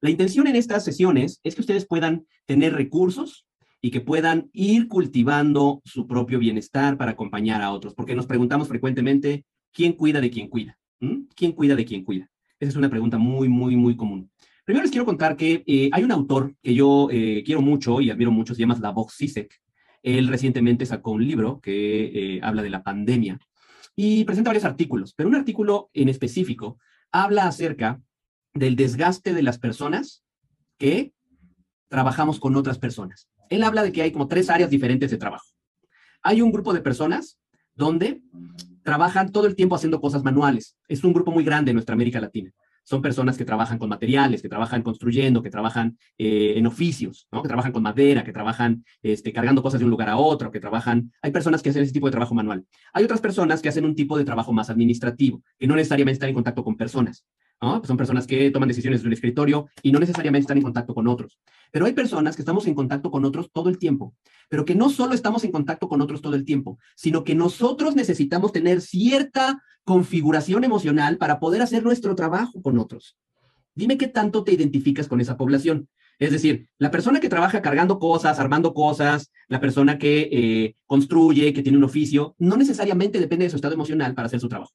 La intención en estas sesiones es que ustedes puedan tener recursos y que puedan ir cultivando su propio bienestar para acompañar a otros, porque nos preguntamos frecuentemente, ¿quién cuida de quién cuida? ¿Mm? ¿Quién cuida de quién cuida? Esa es una pregunta muy, muy, muy común. Primero les quiero contar que eh, hay un autor que yo eh, quiero mucho y admiro mucho, se llama Slavoj Zizek. Él recientemente sacó un libro que eh, habla de la pandemia y presenta varios artículos, pero un artículo en específico habla acerca del desgaste de las personas que trabajamos con otras personas. Él habla de que hay como tres áreas diferentes de trabajo. Hay un grupo de personas donde trabajan todo el tiempo haciendo cosas manuales. Es un grupo muy grande en nuestra América Latina. Son personas que trabajan con materiales, que trabajan construyendo, que trabajan eh, en oficios, que trabajan con madera, que trabajan este, cargando cosas de un lugar a otro, que trabajan... Hay personas que hacen ese tipo de trabajo manual. Hay otras personas que hacen un tipo de trabajo más administrativo, que no necesariamente están en contacto con personas. Pues son personas que toman decisiones de un escritorio y no necesariamente están en contacto con otros. Pero hay personas que estamos en contacto con otros todo el tiempo, pero que no solo estamos en contacto con otros todo el tiempo, sino que nosotros necesitamos tener cierta configuración emocional para poder hacer nuestro trabajo con otros. Dime qué tanto te identificas con esa población. Es decir, la persona que trabaja cargando cosas, armando cosas, la persona que eh, construye, que tiene un oficio, no necesariamente depende de su estado emocional para hacer su trabajo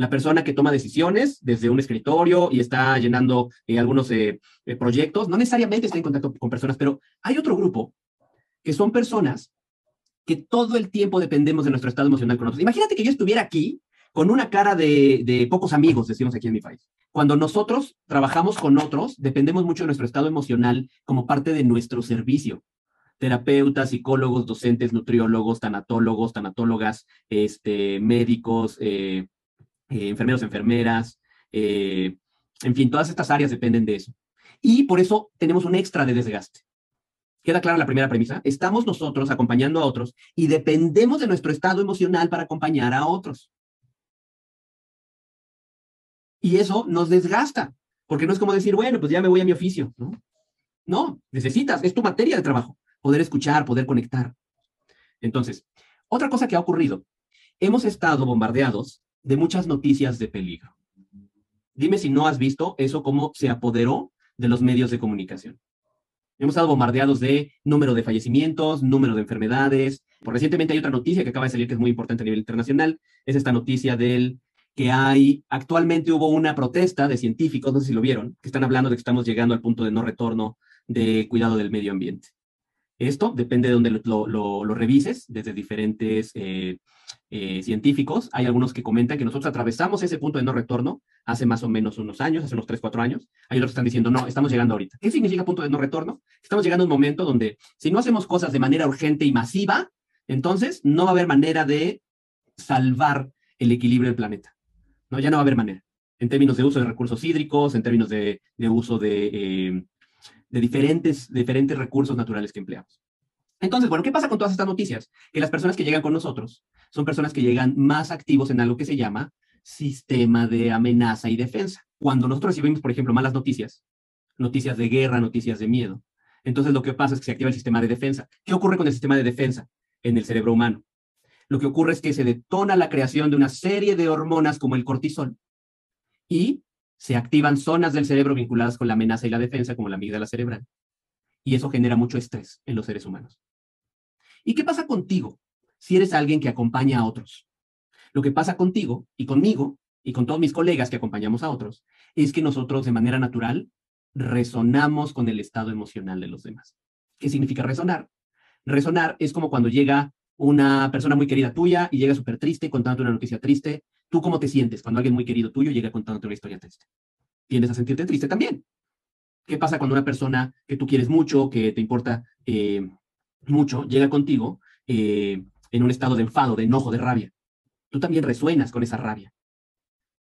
la persona que toma decisiones desde un escritorio y está llenando eh, algunos eh, eh, proyectos, no necesariamente está en contacto con personas, pero hay otro grupo que son personas que todo el tiempo dependemos de nuestro estado emocional con nosotros. Imagínate que yo estuviera aquí con una cara de, pocos amigos, decimos aquí en mi país. Cuando nosotros trabajamos con otros, dependemos mucho de nuestro estado emocional como parte de nuestro servicio terapeutas, psicólogos, docentes, nutriólogos, tanatólogos, tanatólogas, este, médicos, eh, enfermeros, enfermeras, eh, en fin, todas estas áreas dependen de eso. Y por eso tenemos un extra de desgaste. ¿Queda clara la primera premisa? Estamos nosotros acompañando a otros y dependemos de nuestro estado emocional para acompañar a otros. Y eso nos desgasta, porque no es como decir, bueno, pues ya me voy a mi oficio, ¿no? No, necesitas, es tu materia de trabajo, poder escuchar, poder conectar. Entonces, otra cosa que ha ocurrido, hemos estado bombardeados de muchas noticias de peligro. Dime si no has visto eso cómo se apoderó de los medios de comunicación. Hemos estado bombardeados de número de fallecimientos, número de enfermedades. Por recientemente hay otra noticia que acaba de salir que es muy importante a nivel internacional. Es esta noticia del que hay, actualmente hubo una protesta de científicos, no sé si lo vieron, que están hablando de que estamos llegando al punto de no retorno de cuidado del medio ambiente. Esto depende de donde lo, revises, desde diferentes eh, eh, científicos. Hay algunos que comentan que nosotros atravesamos ese punto de no retorno hace más o menos unos años, hace unos 3, 4 años. Hay otros que están diciendo, no, estamos llegando ahorita. ¿Qué significa punto de no retorno? Estamos llegando a un momento donde si no hacemos cosas de manera urgente y masiva, entonces no va a haber manera de salvar el equilibrio del planeta. ¿no? Ya no va a haber manera. En términos de uso de recursos hídricos, en términos de, uso de, eh, de diferentes, diferentes recursos naturales que empleamos. Entonces, bueno, ¿qué pasa con todas estas noticias? Que las personas que llegan con nosotros son personas que llegan más activos en algo que se llama sistema de amenaza y defensa. Cuando nosotros recibimos, por ejemplo, malas noticias, noticias de guerra, noticias de miedo, entonces lo que pasa es que se activa el sistema de defensa. ¿Qué ocurre con el sistema de defensa en el cerebro humano? Lo que ocurre es que se detona la creación de una serie de hormonas como el cortisol y se activan zonas del cerebro vinculadas con la amenaza y la defensa, como la amígdala cerebral. Y eso genera mucho estrés en los seres humanos. ¿Y qué pasa contigo si eres alguien que acompaña a otros? Lo que pasa contigo y conmigo y con todos mis colegas que acompañamos a otros es que nosotros de manera natural resonamos con el estado emocional de los demás. ¿Qué significa resonar? Resonar es como cuando llega una persona muy querida tuya y llega súper triste contándote una noticia triste. ¿Tú cómo te sientes cuando alguien muy querido tuyo llega contándote una historia triste? Tiendes a sentirte triste también. ¿Qué pasa cuando una persona que tú quieres mucho, que te importa eh, mucho, llega contigo eh, en un estado de enfado, de enojo, de rabia. Tú también resuenas con esa rabia.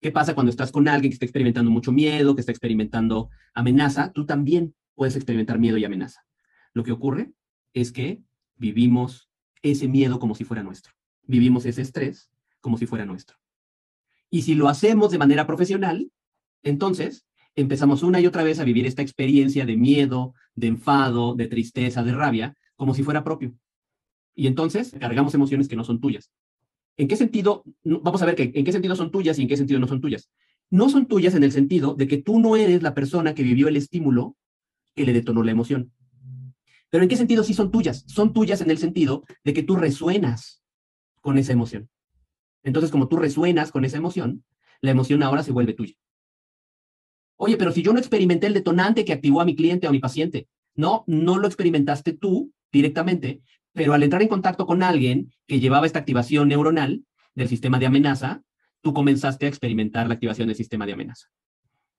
¿Qué pasa cuando estás con alguien que está experimentando mucho miedo, que está experimentando amenaza? Tú también puedes experimentar miedo y amenaza. Lo que ocurre es que vivimos ese miedo como si fuera nuestro. Vivimos ese estrés como si fuera nuestro. Y si lo hacemos de manera profesional, entonces empezamos una y otra vez a vivir esta experiencia de miedo, de enfado, de tristeza, de rabia, como si fuera propio. Y entonces cargamos emociones que no son tuyas. ¿En qué sentido? Vamos a ver que, en qué sentido son tuyas y en qué sentido no son tuyas. no son tuyas en el sentido de que tú no eres la persona que vivió el estímulo que le detonó la emoción. Pero ¿en qué sentido sí son tuyas? Son tuyas en el sentido de que tú resuenas con esa emoción. Entonces, como tú resuenas con esa emoción, la emoción ahora se vuelve tuya. Oye, pero si yo no experimenté el detonante que activó a mi cliente o a mi paciente, no, no lo experimentaste tú directamente, pero al entrar en contacto con alguien que llevaba esta activación neuronal del sistema de amenaza, tú comenzaste a experimentar la activación del sistema de amenaza.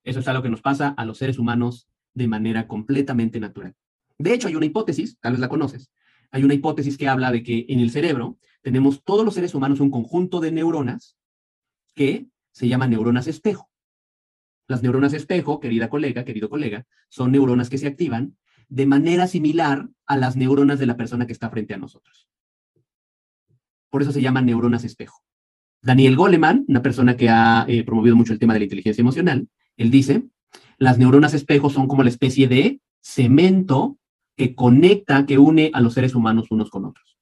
Eso es algo que nos pasa a los seres humanos de manera completamente natural. De hecho, hay una hipótesis, tal vez la conoces, hay una hipótesis que habla de que en el cerebro tenemos todos los seres humanos un conjunto de neuronas que se llaman neuronas espejo. Las neuronas espejo, querida colega, querido colega, son neuronas que se activan de manera similar a las neuronas de la persona que está frente a nosotros. Por eso se llaman neuronas espejo. Daniel Goleman, una persona que ha eh, promovido mucho el tema de la inteligencia emocional, él dice, las neuronas espejo son como la especie de cemento que conecta, que une a los seres humanos unos con otros.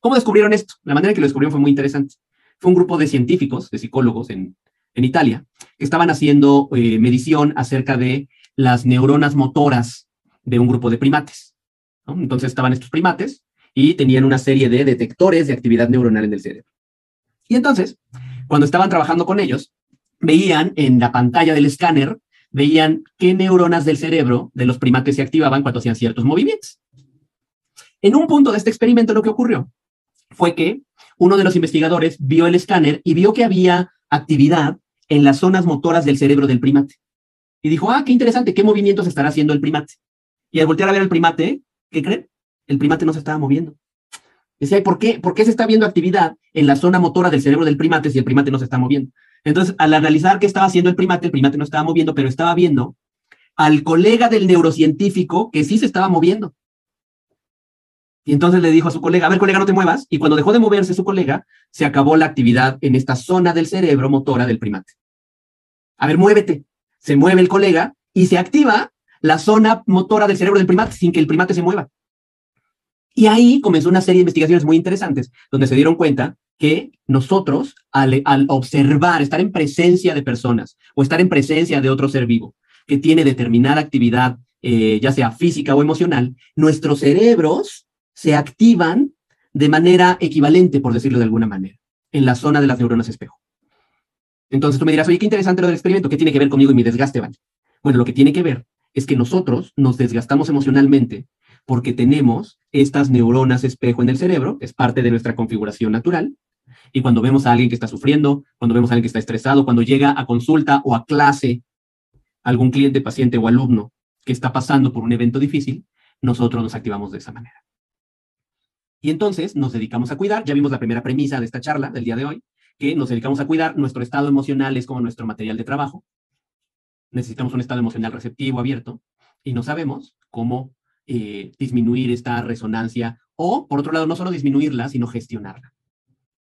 ¿Cómo descubrieron esto? La manera en que lo descubrieron fue muy interesante. Fue un grupo de científicos, de psicólogos en, Italia, que estaban haciendo eh, medición acerca de las neuronas motoras de un grupo de primates. Entonces estaban estos primates y tenían una serie de detectores de actividad neuronal en el cerebro. Y entonces, cuando estaban trabajando con ellos, veían en la pantalla del escáner, veían qué neuronas del cerebro de los primates se activaban cuando hacían ciertos movimientos. En un punto de este experimento lo que ocurrió fue que uno de los investigadores vio el escáner y vio que había actividad en las zonas motoras del cerebro del primate. Y dijo, ah, qué interesante, ¿qué movimientos estará haciendo el primate? Y al voltear a ver al primate, ¿qué creen? El primate no se estaba moviendo. Decía, ¿por qué? ¿por qué se está viendo actividad en la zona motora del cerebro del primate si el primate no se está moviendo? Entonces, al analizar qué estaba haciendo el primate, el primate no estaba moviendo, pero estaba viendo al colega del neurocientífico que sí se estaba moviendo. Y entonces le dijo a su colega, a ver, colega, no te muevas. Y cuando dejó de moverse su colega, se acabó la actividad en esta zona del cerebro motora del primate. A ver, muévete. Se mueve el colega y se activa la zona motora del cerebro del primate sin que el primate se mueva. Y ahí comenzó una serie de investigaciones muy interesantes, donde se dieron cuenta que nosotros, al, observar, estar en presencia de personas o estar en presencia de otro ser vivo que tiene determinada actividad, eh, ya sea física o emocional, nuestros cerebros se activan de manera equivalente, por decirlo de alguna manera, en la zona de las neuronas espejo. Entonces tú me dirás, oye, qué interesante lo del experimento, ¿qué tiene que ver conmigo y mi desgaste, Vale? Bueno, lo que tiene que ver es que nosotros nos desgastamos emocionalmente porque tenemos estas neuronas espejo en el cerebro, es parte de nuestra configuración natural, y cuando vemos a alguien que está sufriendo, cuando vemos a alguien que está estresado, cuando llega a consulta o a clase algún cliente, paciente o alumno que está pasando por un evento difícil, nosotros nos activamos de esa manera. Y entonces nos dedicamos a cuidar, ya vimos la primera premisa de esta charla del día de hoy, que nos dedicamos a cuidar, nuestro estado emocional es como nuestro material de trabajo, necesitamos un estado emocional receptivo, abierto, y no sabemos cómo eh, disminuir esta resonancia o, por otro lado, no solo disminuirla, sino gestionarla.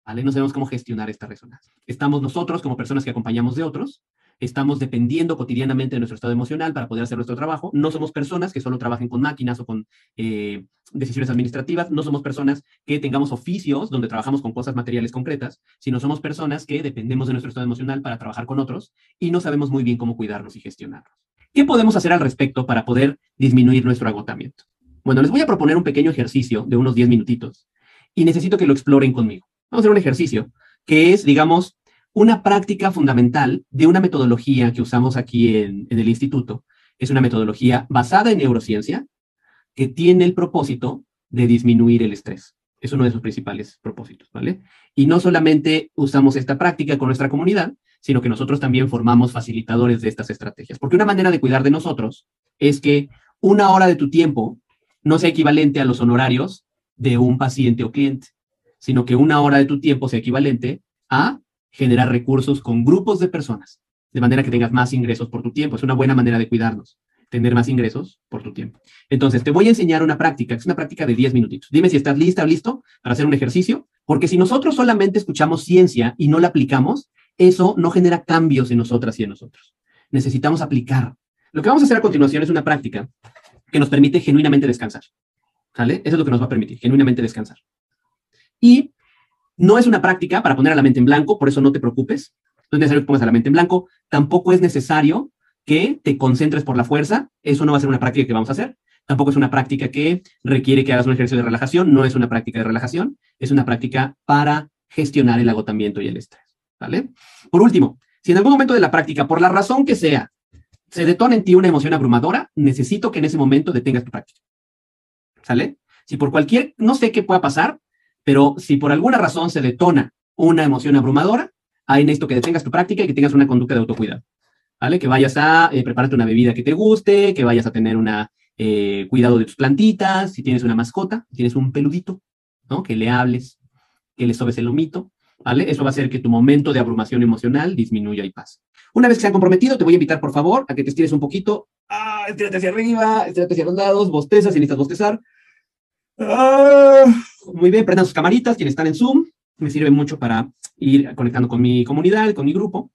¿Vale? No sabemos cómo gestionar esta resonancia. Estamos nosotros como personas que acompañamos de otros, estamos dependiendo cotidianamente de nuestro estado emocional para poder hacer nuestro trabajo. No somos personas que solo trabajen con máquinas o con eh, decisiones administrativas, no somos personas que tengamos oficios donde trabajamos con cosas materiales concretas, sino somos personas que dependemos de nuestro estado emocional para trabajar con otros y no sabemos muy bien cómo cuidarnos y gestionarnos. ¿Qué podemos hacer al respecto para poder disminuir nuestro agotamiento? Bueno, les voy a proponer un pequeño ejercicio de unos 10 minutitos y necesito que lo exploren conmigo. Vamos a hacer un ejercicio que es, digamos, una práctica fundamental de una metodología que usamos aquí en, el instituto. Es una metodología basada en neurociencia que tiene el propósito de disminuir el estrés. Es uno de sus principales propósitos, ¿vale? Y no solamente usamos esta práctica con nuestra comunidad, sino que nosotros también formamos facilitadores de estas estrategias. Porque una manera de cuidar de nosotros es que una hora de tu tiempo no sea equivalente a los honorarios de un paciente o cliente, sino que una hora de tu tiempo sea equivalente a generar recursos con grupos de personas, de manera que tengas más ingresos por tu tiempo. Es una buena manera de cuidarnos, tener más ingresos por tu tiempo. Entonces, te voy a enseñar una práctica, es una práctica de 10 minutitos. Dime si estás lista o listo para hacer un ejercicio, porque si nosotros solamente escuchamos ciencia y no la aplicamos, eso no genera cambios en nosotras y en nosotros. Necesitamos aplicar. Lo que vamos a hacer a continuación es una práctica que nos permite genuinamente descansar. ¿Sale? Eso es lo que nos va a permitir, genuinamente descansar. Y no es una práctica para poner a la mente en blanco, por eso no te preocupes. No es necesario que pongas la mente en blanco. Tampoco es necesario que te concentres por la fuerza. Eso no va a ser una práctica que vamos a hacer. Tampoco es una práctica que requiere que hagas un ejercicio de relajación. No es una práctica de relajación. Es una práctica para gestionar el agotamiento y el estrés. ¿Vale? Por último, si en algún momento de la práctica, por la razón que sea, se detona en ti una emoción abrumadora, necesito que en ese momento detengas tu práctica. ¿Sale? Si por cualquier, no sé qué pueda pasar, pero si por alguna razón se detona una emoción abrumadora, ahí necesito que detengas tu práctica y que tengas una conducta de autocuidado. ¿Vale? Que vayas a eh, prepararte una bebida que te guste, que vayas a tener una eh, cuidado de tus plantitas, si tienes una mascota, si tienes un peludito, ¿no? Que le hables, que le sobes el lomito, ¿vale? Eso va a hacer que tu momento de abrumación emocional disminuya y pase. Una vez que se han comprometido, te voy a invitar, por favor, a que te estires un poquito. Ah, estírate hacia arriba, estírate hacia los lados, bosteza si necesitas bostezar. Ah, muy bien, prendan sus camaritas, quienes están en Zoom. Me sirve mucho para ir conectando con mi comunidad, con mi grupo.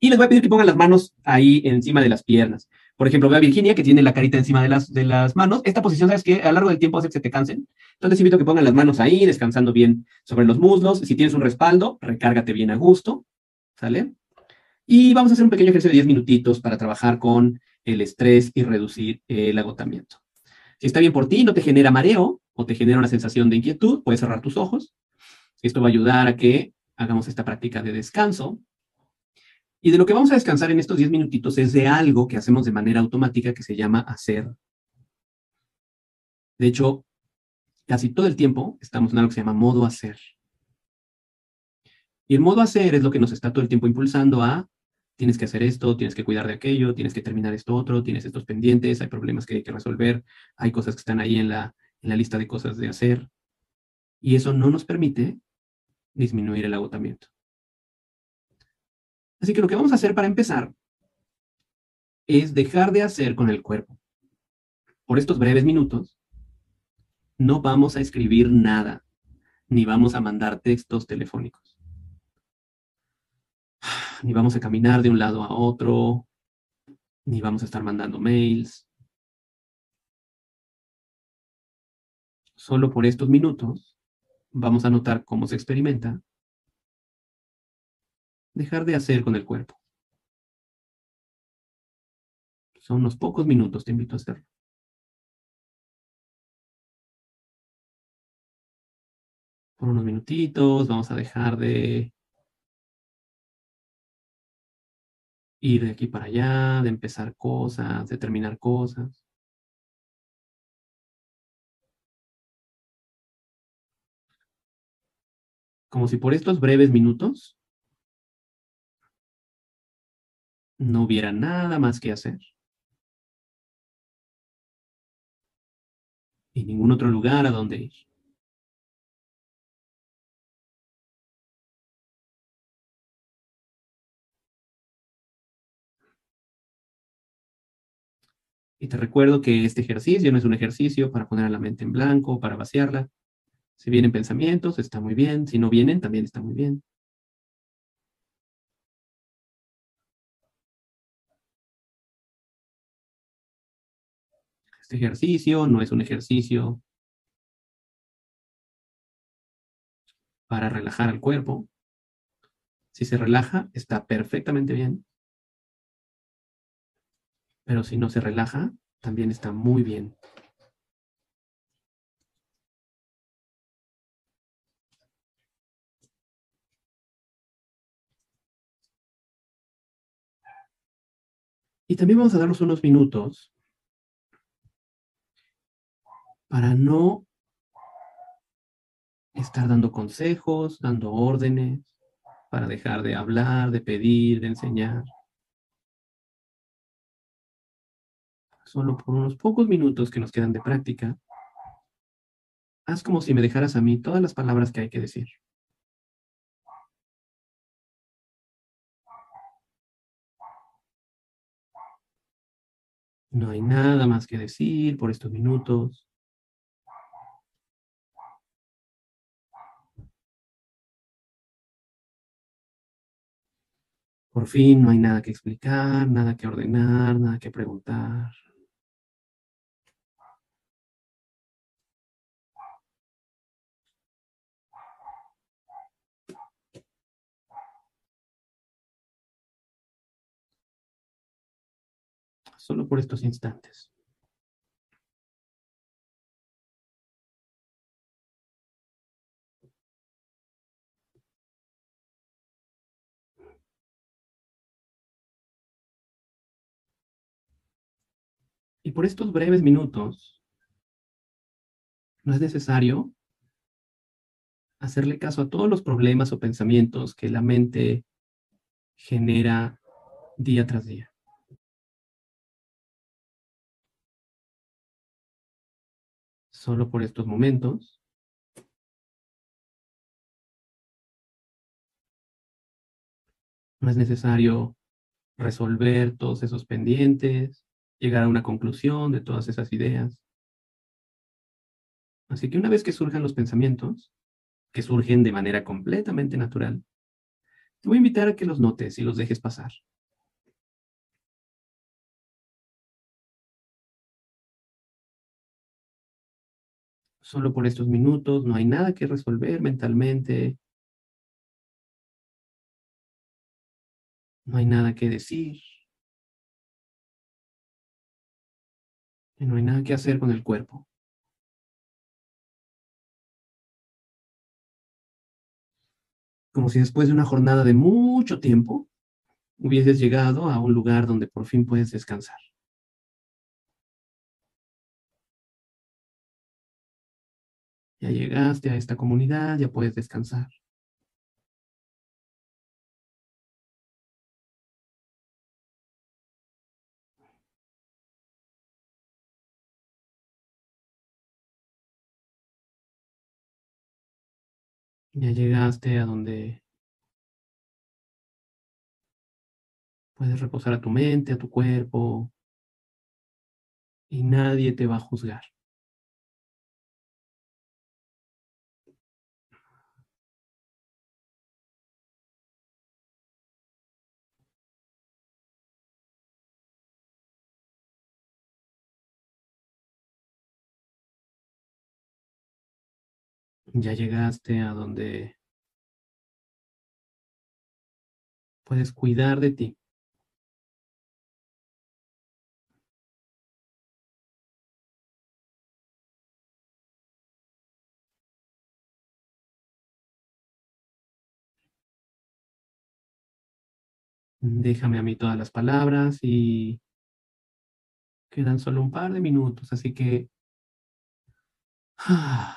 Y les voy a pedir que pongan las manos ahí encima de las piernas. Por ejemplo, ve a Virginia, que tiene la carita encima de las, de las manos. Esta posición, ¿sabes que A lo largo del tiempo hace que se te cansen. Entonces, invito a que pongan las manos ahí, descansando bien sobre los muslos. Si tienes un respaldo, recárgate bien a gusto. ¿Sale? Y vamos a hacer un pequeño ejercicio de 10 minutitos para trabajar con el estrés y reducir el agotamiento. Si está bien por ti, no te genera mareo o te genera una sensación de inquietud, puedes cerrar tus ojos. Esto va a ayudar a que hagamos esta práctica de descanso y de lo que vamos a descansar en estos 10 minutitos es de algo que hacemos de manera automática que se llama hacer. De hecho, casi todo el tiempo estamos en algo que se llama modo hacer. Y el modo hacer es lo que nos está todo el tiempo impulsando a tienes que hacer esto, tienes que cuidar de aquello, tienes que terminar esto otro, tienes estos pendientes, hay problemas que hay que resolver, hay cosas que están ahí en la, en la lista de cosas de hacer. Y eso no nos permite disminuir el agotamiento. Así que lo que vamos a hacer para empezar es dejar de hacer con el cuerpo. Por estos breves minutos, no vamos a escribir nada, ni vamos a mandar textos telefónicos, ni vamos a caminar de un lado a otro, ni vamos a estar mandando mails. Solo por estos minutos vamos a notar cómo se experimenta dejar de hacer con el cuerpo. Son unos pocos minutos, te invito a hacerlo. Por unos minutitos vamos a dejar de ir de aquí para allá, de empezar cosas, de terminar cosas. Como si por estos breves minutos no hubiera nada más que hacer. Y ningún otro lugar a donde ir. Y te recuerdo que este ejercicio no es un ejercicio para poner a la mente en blanco, para vaciarla. Si vienen pensamientos, está muy bien. Si no vienen, también está muy bien. Este ejercicio no es un ejercicio para relajar al cuerpo. Si se relaja, está perfectamente bien. Pero si no se relaja, también está muy bien. Y también vamos a darnos unos minutos para no estar dando consejos, dando órdenes, para dejar de hablar, de pedir, de enseñar. Solo por unos pocos minutos que nos quedan de práctica, haz como si me dejaras a mí todas las palabras que hay que decir. No hay nada más que decir por estos minutos. Por fin no hay nada que explicar, nada que ordenar, nada que preguntar. Solo por estos instantes. Y por estos breves minutos, no es necesario hacerle caso a todos los problemas o pensamientos que la mente genera día tras día. Solo por estos momentos. No es necesario resolver todos esos pendientes, llegar a una conclusión de todas esas ideas. Así que una vez que surjan los pensamientos, que surgen de manera completamente natural, te voy a invitar a que los notes y los dejes pasar. Solo por estos minutos no hay nada que resolver mentalmente. No hay nada que decir. no hay nada que hacer con el cuerpo. Como si después de una jornada de mucho tiempo hubieses llegado a un lugar donde por fin puedes descansar. Ya llegaste a esta comunidad, ya puedes descansar. Ya llegaste a donde puedes reposar a tu mente, a tu cuerpo, y nadie te va a juzgar. Ya llegaste a donde puedes cuidar de ti. Déjame a mí todas las palabras y quedan solo un par de minutos, así que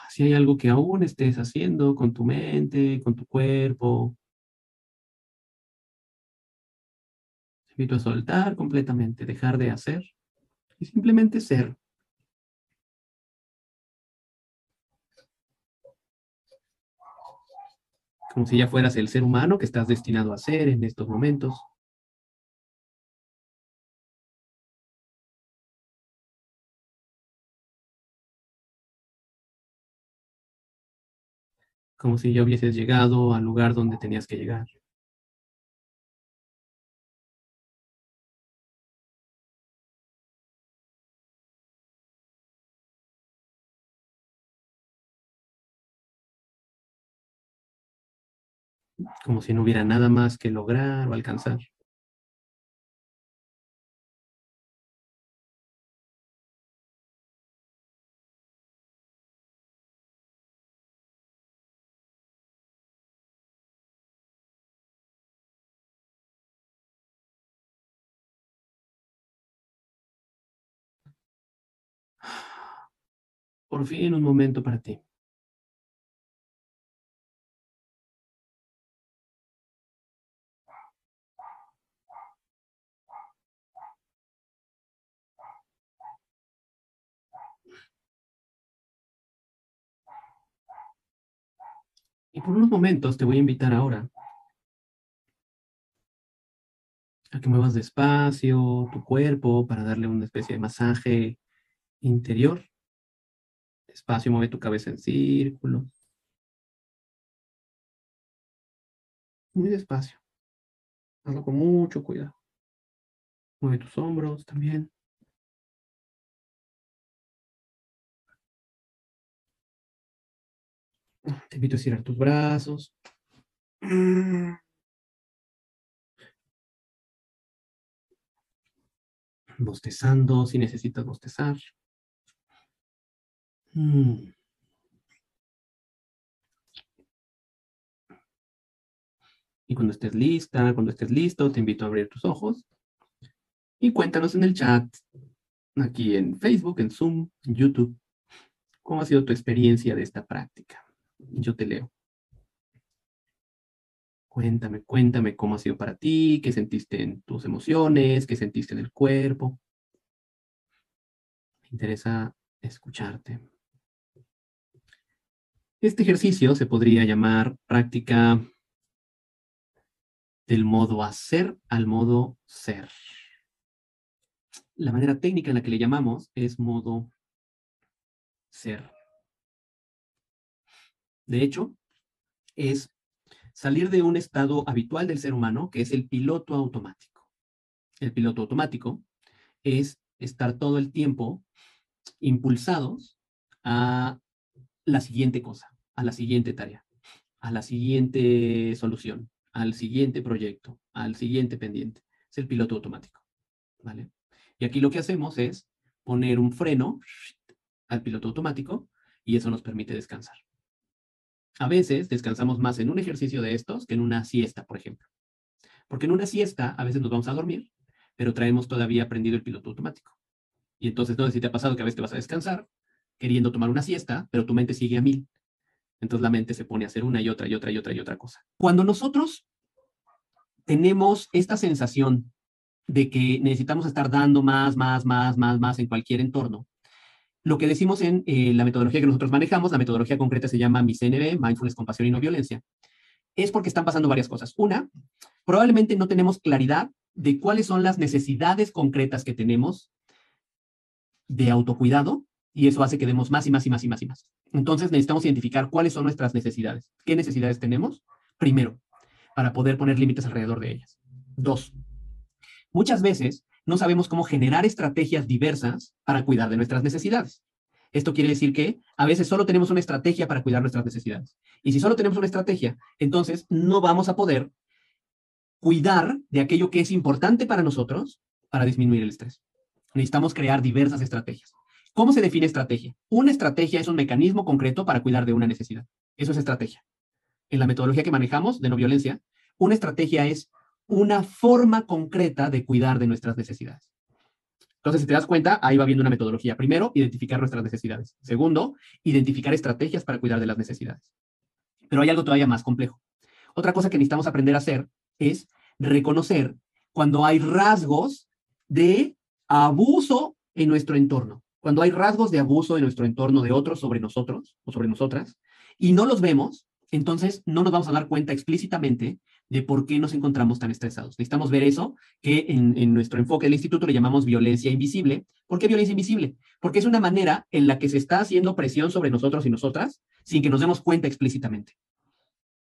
si hay algo que aún estés haciendo con tu mente, con tu cuerpo, te invito a soltar completamente, dejar de hacer y simplemente ser. Como si ya fueras el ser humano que estás destinado a ser en estos momentos. Como si ya hubieses llegado al lugar donde tenías que llegar. Como si no hubiera nada más que lograr o alcanzar. Por fin un momento para ti. Y por unos momentos te voy a invitar ahora a que muevas despacio tu cuerpo para darle una especie de masaje interior. Despacio, mueve tu cabeza en círculo. Muy despacio. Hazlo con mucho cuidado. Mueve tus hombros también. Te invito a estirar tus brazos. Bostezando, si necesitas bostezar. Mm. Y cuando estés lista, cuando estés listo, te invito a abrir tus ojos y cuéntanos en el chat, aquí en Facebook, en Zoom, en YouTube, cómo ha sido tu experiencia de esta práctica. Yo te leo. Cuéntame, cuéntame cómo ha sido para ti, qué sentiste en tus emociones, qué sentiste en el cuerpo. Me interesa escucharte. Este ejercicio se podría llamar práctica del modo hacer al modo ser. La manera técnica en la que le llamamos es modo ser. De hecho, es salir de un estado habitual del ser humano, que es el piloto automático. El piloto automático es estar todo el tiempo impulsados a la siguiente cosa, a la siguiente tarea, a la siguiente solución, al siguiente proyecto, al siguiente pendiente. Es el piloto automático. ¿Vale? Y aquí lo que hacemos es poner un freno al piloto automático y eso nos permite descansar. A veces descansamos más en un ejercicio de estos que en una siesta, por ejemplo. Porque en una siesta a veces nos vamos a dormir, pero traemos todavía aprendido el piloto automático. Y entonces no sé si te ha pasado que a veces te vas a descansar queriendo tomar una siesta, pero tu mente sigue a mil. Entonces la mente se pone a hacer una y otra y otra y otra y otra cosa. Cuando nosotros tenemos esta sensación de que necesitamos estar dando más, más, más, más, más en cualquier entorno, lo que decimos en eh, la metodología que nosotros manejamos, la metodología concreta se llama MICNB, Mindfulness, Compasión y No Violencia, es porque están pasando varias cosas. Una, probablemente no tenemos claridad de cuáles son las necesidades concretas que tenemos de autocuidado y eso hace que demos más y más y más y más y más. Entonces necesitamos identificar cuáles son nuestras necesidades. ¿Qué necesidades tenemos? Primero, para poder poner límites alrededor de ellas. Dos, muchas veces no sabemos cómo generar estrategias diversas para cuidar de nuestras necesidades. Esto quiere decir que a veces solo tenemos una estrategia para cuidar nuestras necesidades. Y si solo tenemos una estrategia, entonces no vamos a poder cuidar de aquello que es importante para nosotros para disminuir el estrés. Necesitamos crear diversas estrategias. ¿Cómo se define estrategia? Una estrategia es un mecanismo concreto para cuidar de una necesidad. Eso es estrategia. En la metodología que manejamos de no violencia, una estrategia es una forma concreta de cuidar de nuestras necesidades. Entonces, si te das cuenta, ahí va viendo una metodología. Primero, identificar nuestras necesidades. Segundo, identificar estrategias para cuidar de las necesidades. Pero hay algo todavía más complejo. Otra cosa que necesitamos aprender a hacer es reconocer cuando hay rasgos de abuso en nuestro entorno. Cuando hay rasgos de abuso en nuestro entorno de otros sobre nosotros o sobre nosotras y no los vemos, entonces no nos vamos a dar cuenta explícitamente de por qué nos encontramos tan estresados. Necesitamos ver eso, que en, nuestro enfoque del instituto le llamamos violencia invisible. ¿Por qué violencia invisible? Porque es una manera en la que se está haciendo presión sobre nosotros y nosotras sin que nos demos cuenta explícitamente.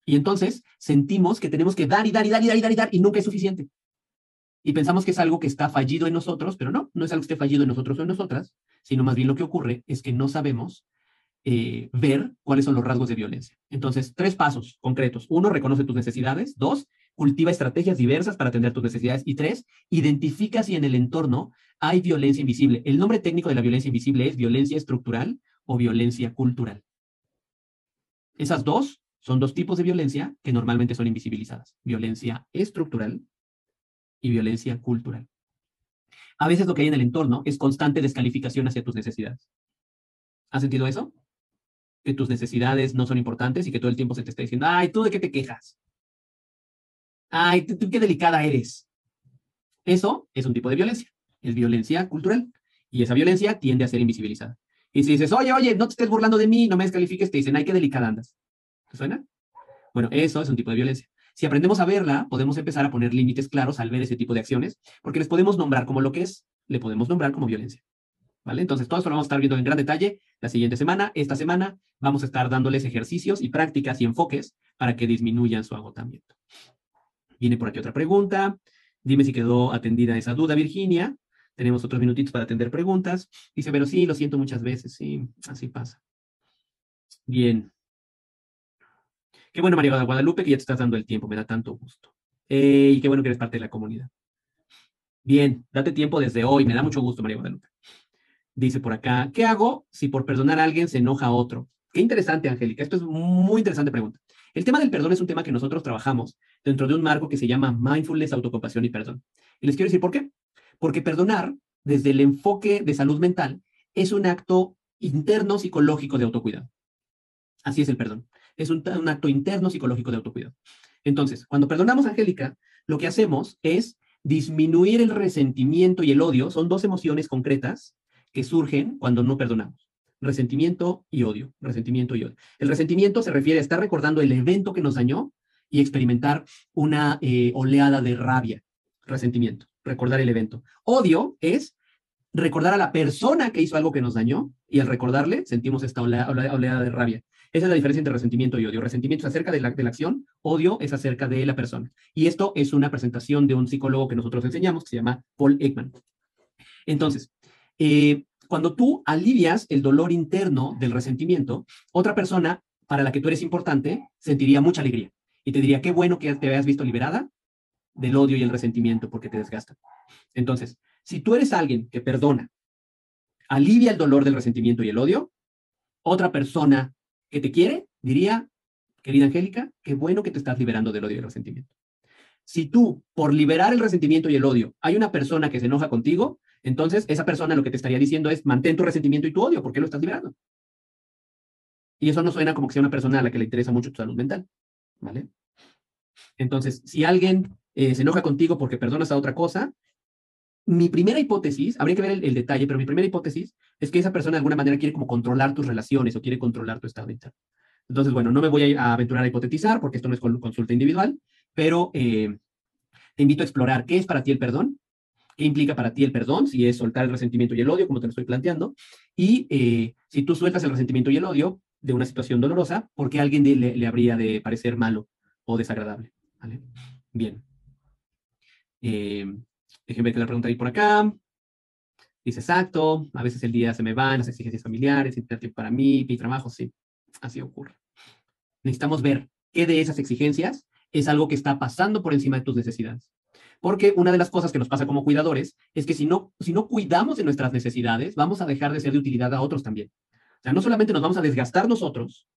Y entonces sentimos que tenemos que dar y dar y dar y dar y dar y dar y nunca es suficiente. Y pensamos que es algo que está fallido en nosotros, pero no, no es algo que esté fallido en nosotros o en nosotras, sino más bien lo que ocurre es que no sabemos eh, ver cuáles son los rasgos de violencia. Entonces, tres pasos concretos. Uno, reconoce tus necesidades. Dos, cultiva estrategias diversas para atender tus necesidades. Y tres, identifica si en el entorno hay violencia invisible. El nombre técnico de la violencia invisible es violencia estructural o violencia cultural. Esas dos son dos tipos de violencia que normalmente son invisibilizadas. Violencia estructural y violencia cultural. A veces lo que hay en el entorno es constante descalificación hacia tus necesidades. ¿Has sentido eso? que tus necesidades no son importantes y que todo el tiempo se te está diciendo, ay, ¿tú de qué te quejas? Ay, tú, qué delicada eres. Eso es un tipo de violencia, es violencia cultural y esa violencia tiende a ser invisibilizada. Y si dices, oye, oye, no te estés burlando de mí, no me descalifiques, te dicen, ay, qué delicada andas. ¿Te suena? Bueno, eso es un tipo de violencia. Si aprendemos a verla, podemos empezar a poner límites claros al ver ese tipo de acciones, porque les podemos nombrar como lo que es, le podemos nombrar como violencia. ¿Vale? Entonces, todo esto lo vamos a estar viendo en gran detalle la siguiente semana. Esta semana vamos a estar dándoles ejercicios y prácticas y enfoques para que disminuyan su agotamiento. Viene por aquí otra pregunta. Dime si quedó atendida esa duda, Virginia. Tenemos otros minutitos para atender preguntas. Dice, pero sí, lo siento muchas veces. Sí, así pasa. Bien. Qué bueno, María Guadalupe, que ya te estás dando el tiempo. Me da tanto gusto. Eh, y qué bueno que eres parte de la comunidad. Bien, date tiempo desde hoy. Me da mucho gusto, María Guadalupe. Dice por acá, ¿qué hago si por perdonar a alguien se enoja a otro? Qué interesante, Angélica. Esto es muy interesante pregunta. El tema del perdón es un tema que nosotros trabajamos dentro de un marco que se llama mindfulness, autocompasión y perdón. Y les quiero decir por qué. Porque perdonar, desde el enfoque de salud mental, es un acto interno psicológico de autocuidado. Así es el perdón. Es un, acto interno psicológico de autocuidado. Entonces, cuando perdonamos a Angélica, lo que hacemos es disminuir el resentimiento y el odio. Son dos emociones concretas que surgen cuando no perdonamos. Resentimiento y odio. Resentimiento y odio. El resentimiento se refiere a estar recordando el evento que nos dañó y experimentar una eh, oleada de rabia. Resentimiento. Recordar el evento. Odio es recordar a la persona que hizo algo que nos dañó y al recordarle sentimos esta oleada de rabia. Esa es la diferencia entre resentimiento y odio. Resentimiento es acerca de la, de la, acción, odio es acerca de la persona. Y esto es una presentación de un psicólogo que nosotros enseñamos, que se llama Paul Ekman. Entonces, eh, cuando tú alivias el dolor interno del resentimiento, otra persona para la que tú eres importante sentiría mucha alegría y te diría, qué bueno que te hayas visto liberada del odio y el resentimiento porque te desgastan. Entonces, si tú eres alguien que perdona, alivia el dolor del resentimiento y el odio, otra persona que te quiere diría, querida Angélica, qué bueno que te estás liberando del odio y el resentimiento. Si tú, por liberar el resentimiento y el odio, hay una persona que se enoja contigo, entonces esa persona lo que te estaría diciendo es, mantén tu resentimiento y tu odio, ¿por qué lo estás liberando? Y eso no suena como que sea una persona a la que le interesa mucho tu salud mental, ¿vale? Entonces, si alguien eh, se enoja contigo porque perdonas a otra cosa, mi primera hipótesis, habría que ver el, detalle, pero mi primera hipótesis es que esa persona de alguna manera quiere como controlar tus relaciones o quiere controlar tu estado interno. Entonces, bueno, no me voy a aventurar a hipotetizar porque esto no es consulta individual, pero eh, te invito a explorar qué es para ti el perdón, qué implica para ti el perdón, si es soltar el resentimiento y el odio, como te lo estoy planteando, y eh, si tú sueltas el resentimiento y el odio de una situación dolorosa, ¿por qué alguien le, habría de parecer malo o desagradable? Bien. Eh, déjenme ver la pregunta ahí por acá. Dice, exacto, a veces el día se me van las exigencias familiares, tiempo para mí, mi trabajo, sí, así ocurre. Necesitamos ver qué de esas exigencias es algo que está pasando por encima de tus necesidades. Porque una de las cosas que nos pasa como cuidadores es que si no, si no cuidamos de nuestras necesidades, vamos a dejar de ser de utilidad a otros también. O sea, no solamente nos vamos a desgastar nosotros,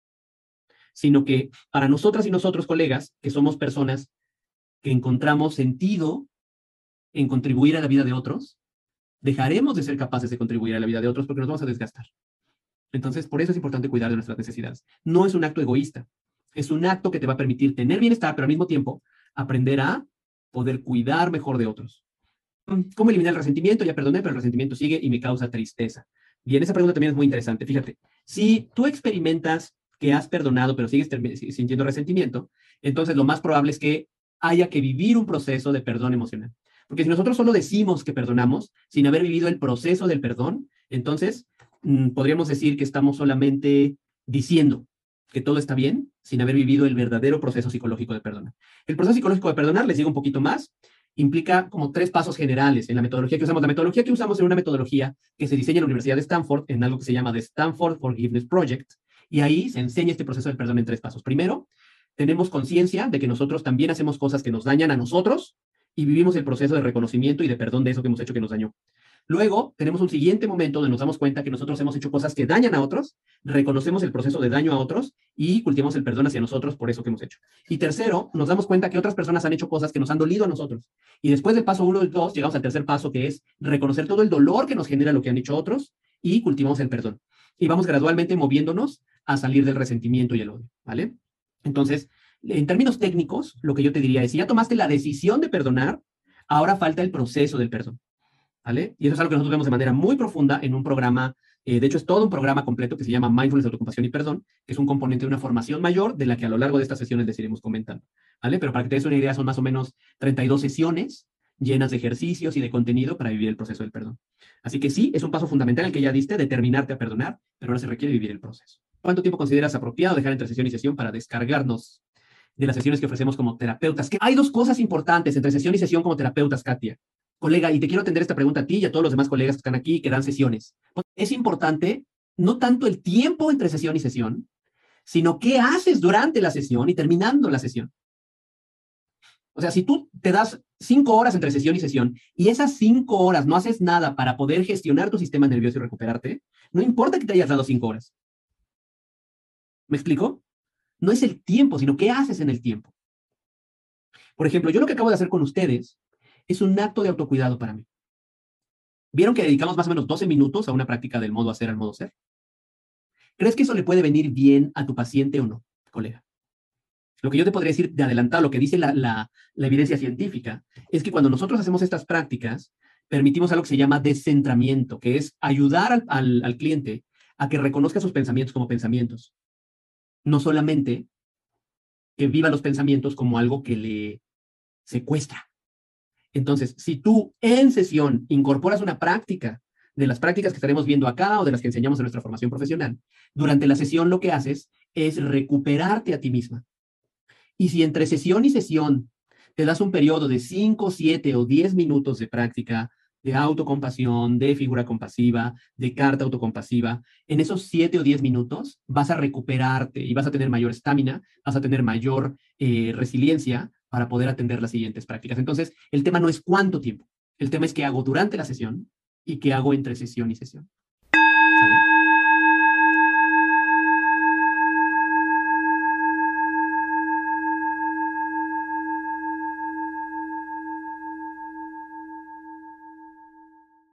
sino que para nosotras y nosotros, colegas, que somos personas que encontramos sentido en contribuir a la vida de otros, dejaremos de ser capaces de contribuir a la vida de otros porque nos vamos a desgastar. Entonces, por eso es importante cuidar de nuestras necesidades. No es un acto egoísta, es un acto que te va a permitir tener bienestar, pero al mismo tiempo aprender a poder cuidar mejor de otros. Mm, ¿Cómo eliminar el resentimiento? Ya perdoné, pero el resentimiento sigue y me causa tristeza. Bien, esa pregunta también es muy interesante. Fíjate, si tú experimentas que has perdonado, pero sigues sintiendo resentimiento, entonces lo más probable es que haya que vivir un proceso de perdón emocional. Porque si nosotros solo decimos que perdonamos sin haber vivido el proceso del perdón, entonces mmm, podríamos decir que estamos solamente diciendo que todo está bien sin haber vivido el verdadero proceso psicológico de perdonar. El proceso psicológico de perdonar, les digo un poquito más, implica como tres pasos generales en la metodología que usamos. La metodología que usamos es una metodología que se diseña en la Universidad de Stanford en algo que se llama The Stanford Forgiveness Project, y ahí se enseña este proceso del perdón en tres pasos. Primero, tenemos conciencia de que nosotros también hacemos cosas que nos dañan a nosotros y vivimos el proceso de reconocimiento y de perdón de eso que hemos hecho que nos dañó. Luego, tenemos un siguiente momento donde nos damos cuenta que nosotros hemos hecho cosas que dañan a otros, reconocemos el proceso de daño a otros y cultivamos el perdón hacia nosotros por eso que hemos hecho. Y tercero, nos damos cuenta que otras personas han hecho cosas que nos han dolido a nosotros. Y después del paso uno y dos, llegamos al tercer paso, que es reconocer todo el dolor que nos genera lo que han dicho otros y cultivamos el perdón. Y vamos gradualmente moviéndonos a salir del resentimiento y el odio, ¿vale? Entonces, en términos técnicos, lo que yo te diría es, si ya tomaste la decisión de perdonar, ahora falta el proceso del perdón. ¿Vale? Y eso es algo que nosotros vemos de manera muy profunda en un programa, eh, de hecho es todo un programa completo que se llama Mindfulness, Autocompasión y Perdón, que es un componente de una formación mayor de la que a lo largo de estas sesiones les iremos comentando, ¿vale? Pero para que te des una idea, son más o menos 32 sesiones llenas de ejercicios y de contenido para vivir el proceso del perdón. Así que sí, es un paso fundamental el que ya diste, determinarte a perdonar, pero ahora se requiere vivir el proceso. ¿Cuánto tiempo consideras apropiado dejar entre sesión y sesión para descargarnos de las sesiones que ofrecemos como terapeutas? Que hay dos cosas importantes entre sesión y sesión como terapeutas, Katia colega, y te quiero atender esta pregunta a ti y a todos los demás colegas que están aquí que dan sesiones. Es importante no tanto el tiempo entre sesión y sesión, sino qué haces durante la sesión y terminando la sesión. O sea, si tú te das cinco horas entre sesión y sesión y esas cinco horas no haces nada para poder gestionar tu sistema nervioso y recuperarte, no importa que te hayas dado cinco horas. ¿Me explico? No es el tiempo, sino qué haces en el tiempo. Por ejemplo, yo lo que acabo de hacer con ustedes es un acto de autocuidado para mí. ¿Vieron que dedicamos más o menos 12 minutos a una práctica del modo hacer al modo ser? ¿Crees que eso le puede venir bien a tu paciente o no, colega? Lo que yo te podría decir de adelantado, lo que dice la, evidencia científica, es que cuando nosotros hacemos estas prácticas, permitimos algo que se llama descentramiento, que es ayudar al, al cliente a que reconozca sus pensamientos como pensamientos. No solamente que viva los pensamientos como algo que le secuestra. Entonces, si tú en sesión incorporas una práctica de las prácticas que estaremos viendo acá o de las que enseñamos en nuestra formación profesional, durante la sesión lo que haces es recuperarte a ti misma. Y si entre sesión y sesión te das un periodo de 5, 7 o 10 minutos de práctica de autocompasión, de figura compasiva, de carta autocompasiva, en esos 7 o 10 minutos vas a recuperarte y vas a tener mayor estamina, vas a tener mayor eh, resiliencia para poder atender las siguientes prácticas. Entonces, el tema no es cuánto tiempo, el tema es qué hago durante la sesión y qué hago entre sesión y sesión.